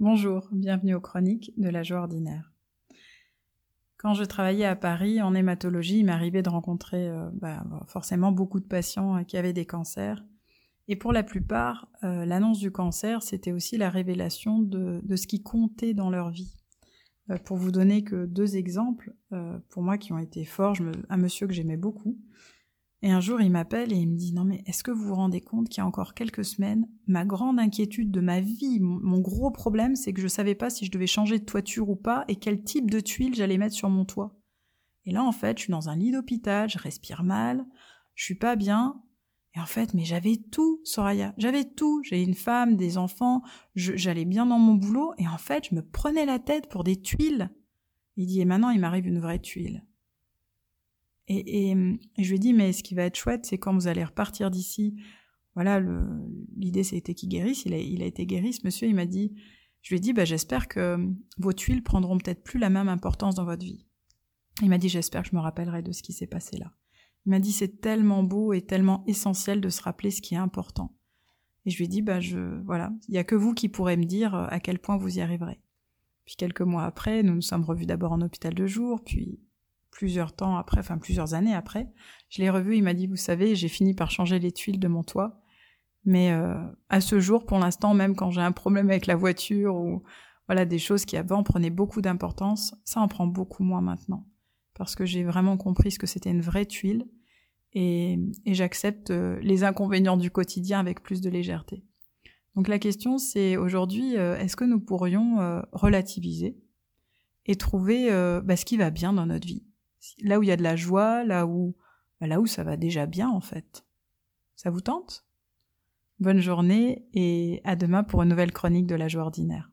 Bonjour, bienvenue aux chroniques de la joie ordinaire. Quand je travaillais à Paris en hématologie, il m'arrivait de rencontrer euh, bah, forcément beaucoup de patients euh, qui avaient des cancers. Et pour la plupart, euh, l'annonce du cancer, c'était aussi la révélation de, ce qui comptait dans leur vie. pour vous donner que deux exemples, pour moi qui ont été forts, un monsieur que j'aimais beaucoup, et un jour, il m'appelle et il me dit Non, mais est-ce que vous vous rendez compte qu'il y a encore quelques semaines, ma grande inquiétude de ma vie, mon, gros problème, c'est que je ne savais pas si je devais changer de toiture ou pas et quel type de tuiles j'allais mettre sur mon toit. Et là, en fait, je suis dans un lit d'hôpital, je respire mal, je suis pas bien. Et en fait, mais j'avais tout, Soraya. J'avais tout. J'ai une femme, des enfants, j'allais bien dans mon boulot. Et en fait, je me prenais la tête pour des tuiles. Il dit, et maintenant, il m'arrive une vraie tuile. Et, je lui ai dit, mais ce qui va être chouette, c'est quand vous allez repartir d'ici. Voilà, l'idée c'était qu'il guérisse. Il a, il a été guéri, ce monsieur. Il m'a dit, je lui ai dit, bah, j'espère que vos tuiles prendront peut-être plus la même importance dans votre vie. Il m'a dit, j'espère que je me rappellerai de ce qui s'est passé là. Il m'a dit, c'est tellement beau et tellement essentiel de se rappeler ce qui est important. Et je lui ai dit, bah, je, voilà, il y a que vous qui pourrez me dire à quel point vous y arriverez. Puis quelques mois après, nous nous sommes revus d'abord en hôpital de jour, puis plusieurs temps après, enfin plusieurs années après, je l'ai revu, il m'a dit, vous savez, j'ai fini par changer les tuiles de mon toit, mais euh, à ce jour, pour l'instant, même quand j'ai un problème avec la voiture ou voilà des choses qui avant prenaient beaucoup d'importance, ça en prend beaucoup moins maintenant, parce que j'ai vraiment compris ce que c'était une vraie tuile et, j'accepte euh, les inconvénients du quotidien avec plus de légèreté. Donc la question c'est aujourd'hui, euh, est-ce que nous pourrions relativiser et trouver bah, ce qui va bien dans notre vie? Là où il y a de la joie, là où, bah, là où ça va déjà bien en fait. Ça vous tente? Bonne journée et à demain pour une nouvelle chronique de la joie ordinaire.